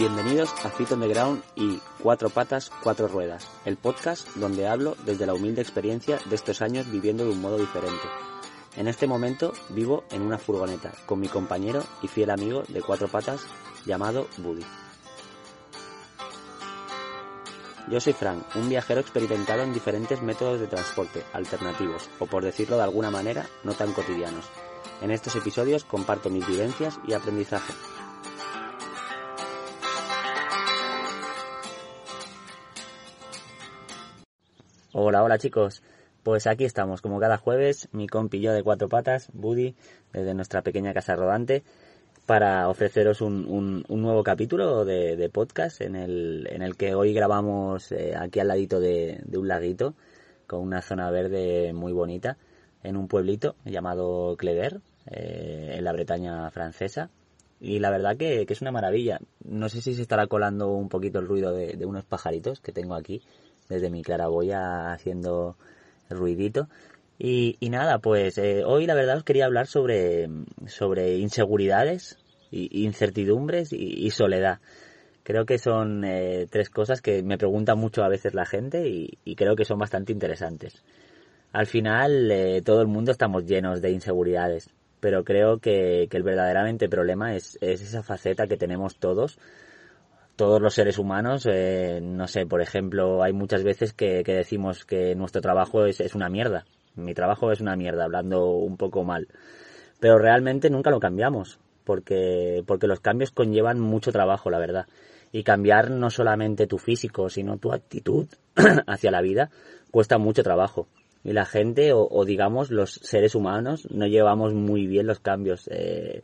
Bienvenidos a Fit on the Ground y Cuatro Patas, Cuatro Ruedas, el podcast donde hablo desde la humilde experiencia de estos años viviendo de un modo diferente. En este momento vivo en una furgoneta con mi compañero y fiel amigo de cuatro patas llamado Buddy. Yo soy Frank, un viajero experimentado en diferentes métodos de transporte alternativos, o por decirlo de alguna manera, no tan cotidianos. En estos episodios comparto mis vivencias y aprendizaje. Hola, hola chicos. Pues aquí estamos, como cada jueves, mi compi yo de cuatro patas, Buddy, desde nuestra pequeña casa rodante, para ofreceros un, nuevo capítulo de, podcast en el, en el que hoy grabamos eh, aquí al ladito de, un laguito, con una zona verde muy bonita, en un pueblito llamado Clever, eh, en la Bretaña francesa. Y la verdad que, es una maravilla. No sé si se estará colando un poquito el ruido de, de unos pajaritos que tengo aquí desde mi claraboya haciendo ruidito. Y, nada, pues eh, hoy la verdad os quería hablar sobre, sobre inseguridades, y, incertidumbres y, soledad. Creo que son eh, tres cosas que me pregunta mucho a veces la gente y, creo que son bastante interesantes. Al final eh, todo el mundo estamos llenos de inseguridades, pero creo que, el verdaderamente problema es, es esa faceta que tenemos todos todos los seres humanos, eh, no sé, por ejemplo, hay muchas veces que, decimos que nuestro trabajo es, una mierda. Mi trabajo es una mierda, hablando un poco mal. Pero realmente nunca lo cambiamos, porque, porque los cambios conllevan mucho trabajo, la verdad. Y cambiar no solamente tu físico, sino tu actitud hacia la vida, cuesta mucho trabajo. Y la gente, o, digamos los seres humanos, no llevamos muy bien los cambios eh,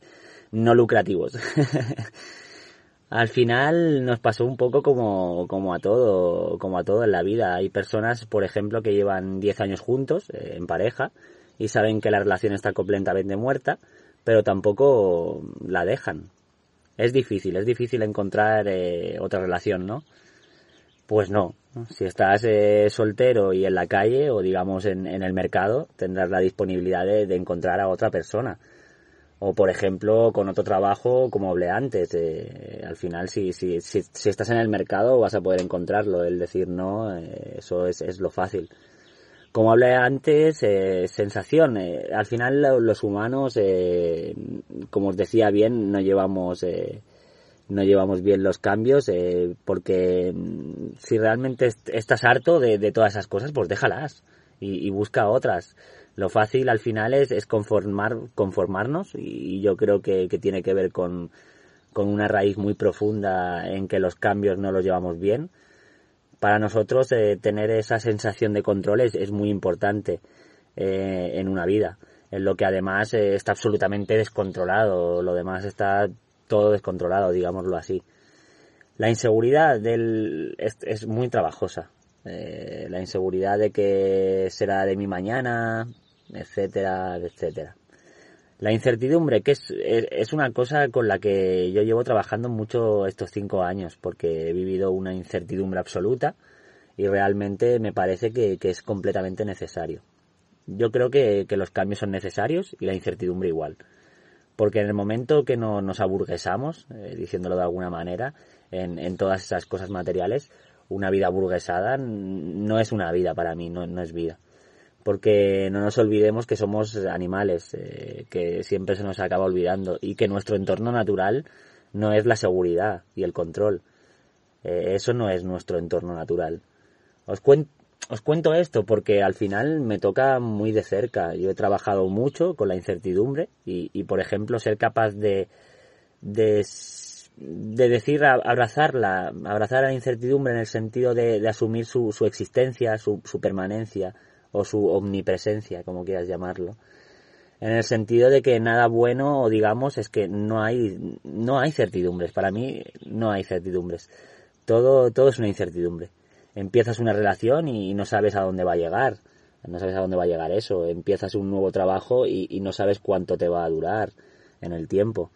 no lucrativos. Al final nos pasó un poco como, como a todo, como a todo en la vida. Hay personas, por ejemplo, que llevan 10 años juntos, eh, en pareja, y saben que la relación está completamente muerta, pero tampoco la dejan. Es difícil, es difícil encontrar eh, otra relación, ¿no? Pues no. Si estás eh, soltero y en la calle, o digamos en, en el mercado, tendrás la disponibilidad de encontrar a otra persona o por ejemplo con otro trabajo como hablé antes eh, al final si, si, si, si, estás en el mercado vas a poder encontrarlo. El decir no eh, eso es, es, lo fácil. Como hablé antes eh, sensación al final los humanos como os decía bien no llevamos no llevamos bien los cambios porque mm, si realmente estás harto de, de, todas esas cosas pues déjalas y busca otras lo fácil al final es, es conformar, conformarnos y yo creo que, tiene que ver con, una raíz muy profunda en que los cambios no los llevamos bien. Para nosotros eh, tener esa sensación de control es, muy importante eh, en una vida, en lo que además eh, está absolutamente descontrolado, lo demás está todo descontrolado, digámoslo así. La inseguridad del, es, es muy trabajosa. la inseguridad de que será de mi mañana, etcétera, etcétera. La incertidumbre, que es, es, una cosa con la que yo llevo trabajando mucho estos cinco años, porque he vivido una incertidumbre absoluta y realmente me parece que, es completamente necesario. Yo creo que, los cambios son necesarios y la incertidumbre igual. Porque en el momento que no, nos aburguesamos, eh, diciéndolo de alguna manera, en, en todas esas cosas materiales, una vida burguesada no es una vida para mí, no, no es vida porque no nos olvidemos que somos animales, eh, que siempre se nos acaba olvidando y que nuestro entorno natural no es la seguridad y el control. Eh, eso no es nuestro entorno natural. Os, os cuento esto porque al final me toca muy de cerca. Yo he trabajado mucho con la incertidumbre y, por ejemplo, ser capaz de, de, de decir, abrazarla, abrazar a la incertidumbre en el sentido de, asumir su, existencia, su permanencia, o su omnipresencia, como quieras llamarlo. En el sentido de que nada bueno, digamos, es que no hay, no hay certidumbres. Para mí no hay certidumbres. Todo, todo es una incertidumbre. Empiezas una relación y no sabes a dónde va a llegar. No sabes a dónde va a llegar eso. Empiezas un nuevo trabajo y, y no sabes cuánto te va a durar en el tiempo.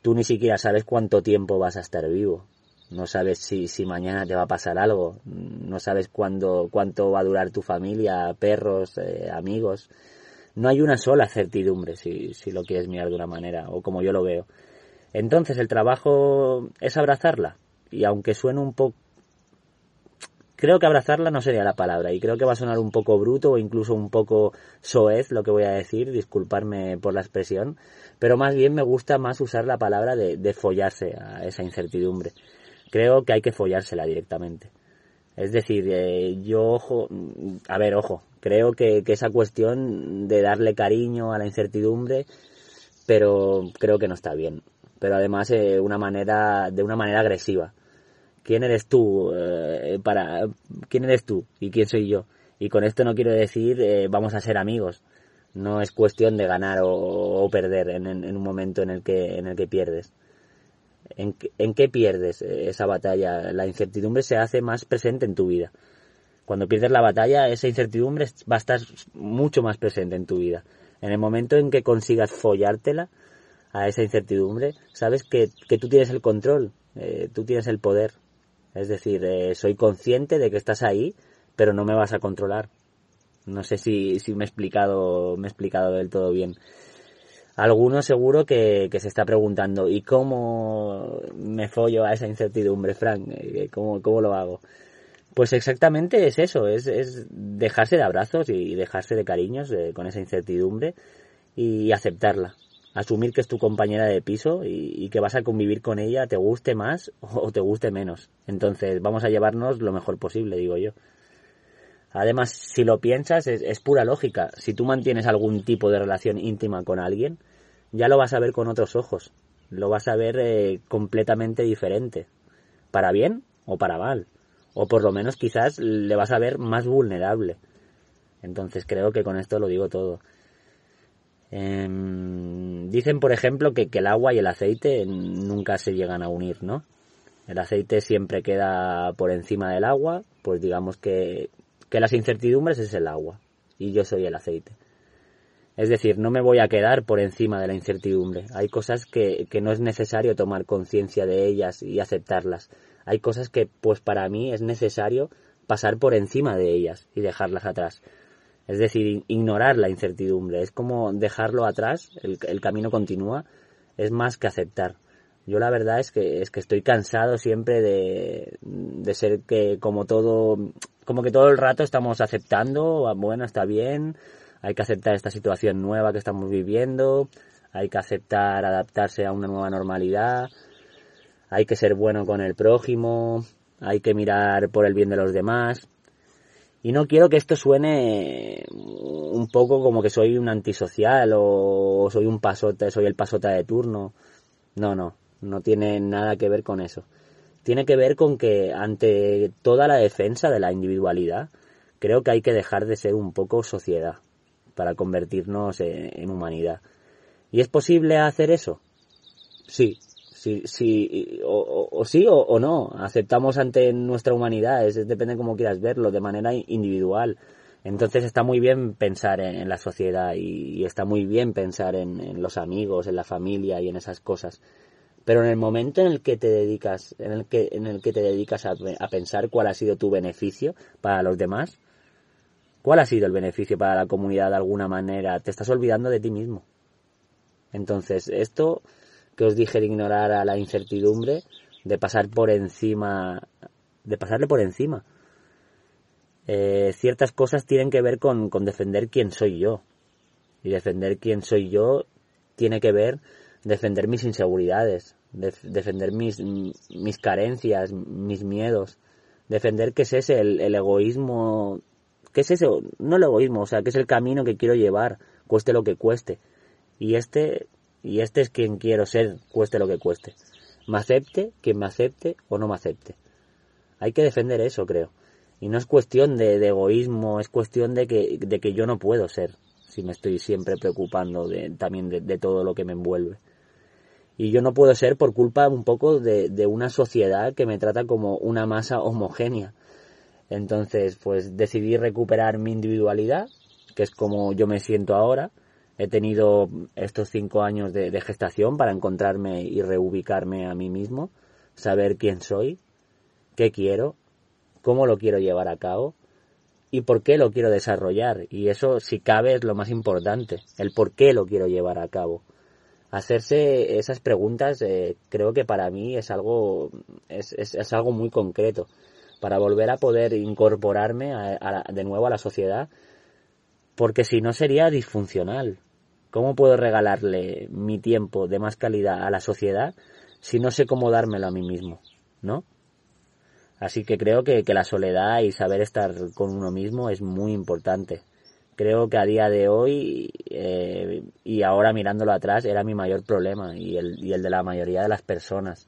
Tú ni siquiera sabes cuánto tiempo vas a estar vivo no sabes si, si mañana te va a pasar algo, no sabes cuándo, cuánto va a durar tu familia, perros, eh, amigos. No hay una sola certidumbre, si, si lo quieres mirar de una manera, o como yo lo veo. Entonces el trabajo es abrazarla y aunque suene un poco creo que abrazarla no sería la palabra y creo que va a sonar un poco bruto o incluso un poco soez lo que voy a decir, disculparme por la expresión, pero más bien me gusta más usar la palabra de, de follarse a esa incertidumbre. Creo que hay que follársela directamente. Es decir, eh, yo, ojo, a ver, ojo, creo que, que, esa cuestión de darle cariño a la incertidumbre, pero creo que no está bien. Pero además eh, una manera, de una manera agresiva quién eres tú eh, para quién eres tú y quién soy yo y con esto no quiero decir eh, vamos a ser amigos no es cuestión de ganar o, perder en, un momento en el que en el que pierdes ¿En, qué pierdes esa batalla la incertidumbre se hace más presente en tu vida cuando pierdes la batalla esa incertidumbre va a estar mucho más presente en tu vida en el momento en que consigas follártela a esa incertidumbre sabes que, que tú tienes el control eh, tú tienes el poder es decir, eh, soy consciente de que estás ahí, pero no me vas a controlar. No sé si, si me he explicado, me he explicado del todo bien. Alguno seguro que, se está preguntando, ¿y cómo me follo a esa incertidumbre, Frank? Eh, ¿Cómo, cómo lo hago? Pues exactamente es eso, es, es dejarse de abrazos y dejarse de cariños con esa incertidumbre y aceptarla asumir que es tu compañera de piso y, que vas a convivir con ella, te guste más o te guste menos. Entonces vamos a llevarnos lo mejor posible, digo yo. Además, si lo piensas, es, pura lógica. Si tú mantienes algún tipo de relación íntima con alguien, ya lo vas a ver con otros ojos. Lo vas a ver eh, completamente diferente. Para bien o para mal. O por lo menos quizás le vas a ver más vulnerable. Entonces creo que con esto lo digo todo. Em, dicen, por ejemplo, que, el agua y el aceite nunca se llegan a unir, ¿no? El aceite siempre queda por encima del agua, pues digamos que, que las incertidumbres es el agua y yo soy el aceite. Es decir, no me voy a quedar por encima de la incertidumbre. Hay cosas que, que no es necesario tomar conciencia de ellas y aceptarlas. Hay cosas que, pues para mí, es necesario pasar por encima de ellas y dejarlas atrás. Es decir, ignorar la incertidumbre. Es como dejarlo atrás, el, camino continúa, es más que aceptar. Yo la verdad es que, es que estoy cansado siempre de, de ser que como todo, como que todo el rato estamos aceptando, ah, bueno, está bien, hay que aceptar esta situación nueva que estamos viviendo, hay que aceptar adaptarse a una nueva normalidad, hay que ser bueno con el prójimo, hay que mirar por el bien de los demás. Y no quiero que esto suene un poco como que soy un antisocial o soy un pasota, soy el pasota de turno. No, no, no tiene nada que ver con eso. Tiene que ver con que ante toda la defensa de la individualidad, creo que hay que dejar de ser un poco sociedad para convertirnos en, humanidad. ¿Y es posible hacer eso? Sí, sí, sí, o, sí o, no, aceptamos ante nuestra humanidad, es, depende de cómo quieras verlo, de manera individual. Entonces está muy bien pensar en, la sociedad y, está muy bien pensar en, los amigos, en la familia y en esas cosas. Pero en el momento en el que te dedicas, en el que, en el que te dedicas a pensar cuál ha sido tu beneficio para los demás, cuál ha sido el beneficio para la comunidad de alguna manera, te estás olvidando de ti mismo. Entonces, esto que os dije de ignorar a la incertidumbre, de pasar por encima, de pasarle por encima. Eh, ciertas cosas tienen que ver con, defender quién soy yo. Y defender quién soy yo tiene que ver defender mis inseguridades, defender mis, mis carencias, mis miedos, defender qué es ese, el, egoísmo, qué es ese, no el egoísmo, o sea, qué es el camino que quiero llevar, cueste lo que cueste. Y este y este es quien quiero ser, cueste lo que cueste. Me acepte, quien me acepte o no me acepte. Hay que defender eso, creo. Y no es cuestión de, egoísmo, es cuestión de que, de que yo no puedo ser, si me estoy siempre preocupando de, también de, todo lo que me envuelve. Y yo no puedo ser por culpa un poco de, de una sociedad que me trata como una masa homogénea. Entonces, pues decidí recuperar mi individualidad, que es como yo me siento ahora, He tenido estos cinco años de, gestación para encontrarme y reubicarme a mí mismo, saber quién soy, qué quiero, cómo lo quiero llevar a cabo y por qué lo quiero desarrollar. Y eso, si cabe, es lo más importante, el por qué lo quiero llevar a cabo. hacerse esas preguntas eh, creo que para mí es algo es, es, algo muy concreto para volver a poder incorporarme de nuevo a la sociedad porque si no sería disfuncional. Cómo puedo regalarle mi tiempo de más calidad a la sociedad si no sé cómo dármelo a mí mismo no así que creo que, que la soledad y saber estar con uno mismo es muy importante. Creo que a día de hoy eh, y ahora mirándolo atrás era mi mayor problema y el, y el de la mayoría de las personas.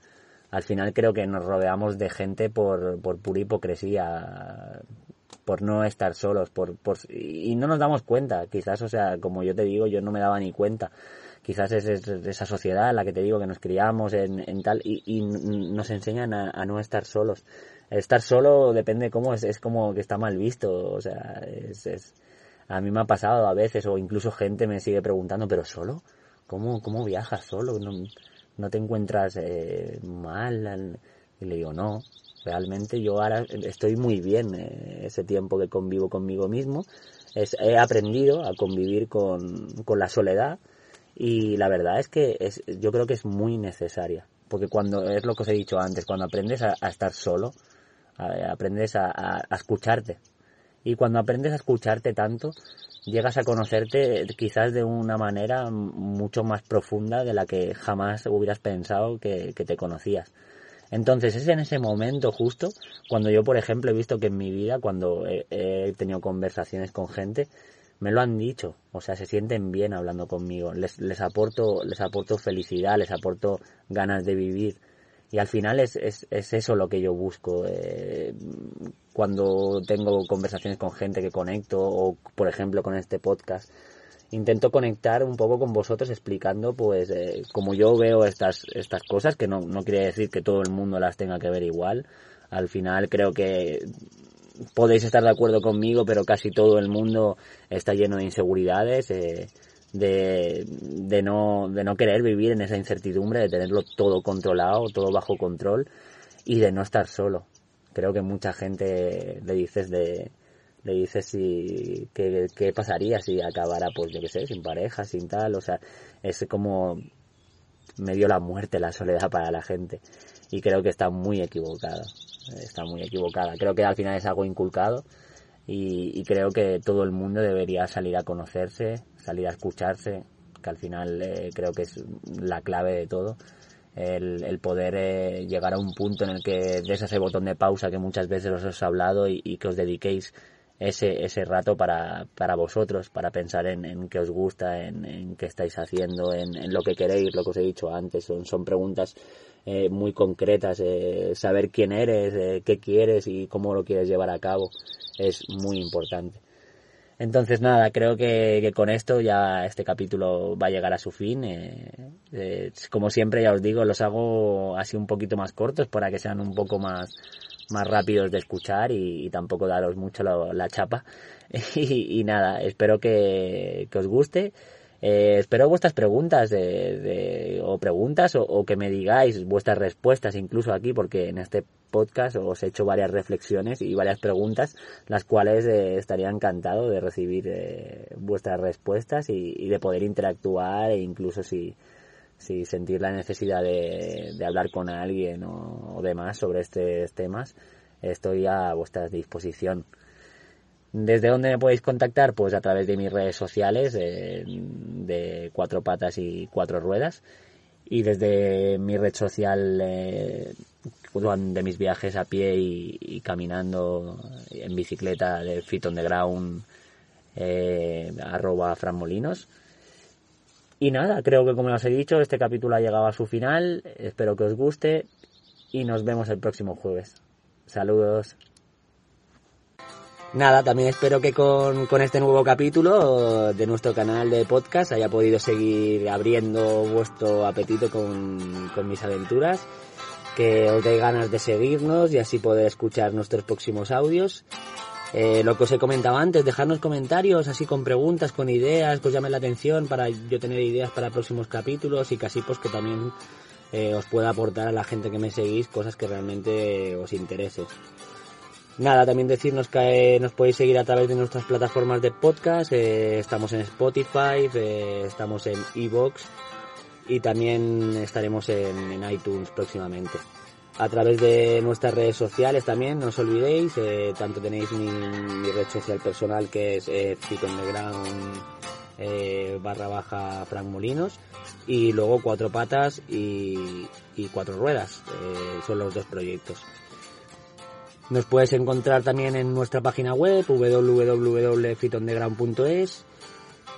Al final creo que nos rodeamos de gente por, por pura hipocresía, por no estar solos, por, por, y no nos damos cuenta, quizás, o sea, como yo te digo, yo no me daba ni cuenta. Quizás es, esa sociedad en la que te digo que nos criamos en, en tal y, y, nos enseñan a, no estar solos. Estar solo depende cómo es, es como que está mal visto, o sea, es, es a mí me ha pasado a veces, o incluso gente me sigue preguntando, ¿pero solo? ¿Cómo, cómo viajas solo? ¿No, no te encuentras eh, mal? Y le digo, no, realmente yo ahora estoy muy bien eh, ese tiempo que convivo conmigo mismo. He aprendido a convivir con, con la soledad y la verdad es que es, yo creo que es muy necesaria. Porque cuando, es lo que os he dicho antes, cuando aprendes a, estar solo, aprendes a escucharte, y cuando aprendes a escucharte tanto, llegas a conocerte quizás de una manera mucho más profunda de la que jamás hubieras pensado que, te conocías. Entonces es en ese momento justo cuando yo, por ejemplo, he visto que en mi vida, cuando he, tenido conversaciones con gente, me lo han dicho, o sea, se sienten bien hablando conmigo, les, les aporto, les aporto felicidad, les aporto ganas de vivir, y al final es, es, es eso lo que yo busco. Eh, cuando tengo conversaciones con gente que conecto o, por ejemplo, con este podcast, intento conectar un poco con vosotros explicando, pues, eh, como yo veo estas, estas cosas, que no, no quiere decir que todo el mundo las tenga que ver igual. Al final creo que podéis estar de acuerdo conmigo, pero casi todo el mundo está lleno de inseguridades. Eh, de, de, no, de no querer vivir en esa incertidumbre, de tenerlo todo controlado, todo bajo control y de no estar solo. Creo que mucha gente le dices de, le dices si, qué, qué pasaría si acabara, pues yo qué sé, sin pareja, sin tal, o sea, es como medio la muerte, la soledad para la gente. Y creo que está muy equivocada, está muy equivocada. Creo que al final es algo inculcado y, creo que todo el mundo debería salir a conocerse, salir a escucharse, que al final eh, creo que es la clave de todo. El, poder eh, llegar a un punto en el que des ese botón de pausa que muchas veces os he hablado y, que os dediquéis ese, ese rato para, para vosotros, para pensar en, en qué os gusta, en, en qué estáis haciendo, en, en, lo que queréis, lo que os he dicho antes. Son, son preguntas eh, muy concretas, eh, saber quién eres, eh, qué quieres y cómo lo quieres llevar a cabo es muy importante. Entonces nada, creo que, con esto ya este capítulo va a llegar a su fin. como siempre ya os digo, los hago así un poquito más cortos para que sean un poco más, más rápidos de escuchar y, tampoco daros mucho la, chapa. y, nada, espero que, que os guste. Eh, espero vuestras preguntas de, o preguntas o, que me digáis vuestras respuestas incluso aquí porque en este podcast os he hecho varias reflexiones y varias preguntas las cuales eh, estaría encantado de recibir eh, vuestras respuestas y, de poder interactuar e incluso si, si sentir la necesidad de, hablar con alguien o, o demás sobre estos temas estoy a vuestra disposición. ¿Desde dónde me podéis contactar? Pues a través de mis redes sociales de cuatro patas y cuatro ruedas. Y desde mi red social eh, de mis viajes a pie y, caminando en bicicleta de Fit on the Ground eh, arroba franmolinos y nada, creo que como os he dicho este capítulo ha llegado a su final. Espero que os guste y nos vemos el próximo jueves. Saludos Nada, también espero que con, con, este nuevo capítulo de nuestro canal de podcast haya podido seguir abriendo vuestro apetito con, con mis aventuras, que os dé ganas de seguirnos y así poder escuchar nuestros próximos audios. Eh, lo que os he comentado antes, dejarnos comentarios así con preguntas, con ideas que os llamen la atención para yo tener ideas para próximos capítulos y casi pues que también eh, os pueda aportar a la gente que me seguís cosas que realmente os interesen. Nada, también decirnos que eh, nos podéis seguir a través de nuestras plataformas de podcast. Eh, estamos en Spotify, eh, estamos en Evox y también estaremos en, iTunes próximamente. A través de nuestras redes sociales también, no os olvidéis, tanto tenéis mi, red social personal que es eh, eh, barra baja Frank Molinos y luego Cuatro Patas y, Cuatro Ruedas, son los dos proyectos. Nos puedes encontrar también en nuestra página web www.fitondeground.es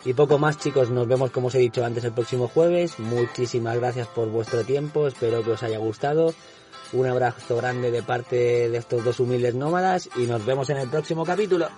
y poco más chicos, nos vemos como os he dicho antes el próximo jueves. Muchísimas gracias por vuestro tiempo, espero que os haya gustado. Un abrazo grande de parte de estos dos humildes nómadas y nos vemos en el próximo capítulo.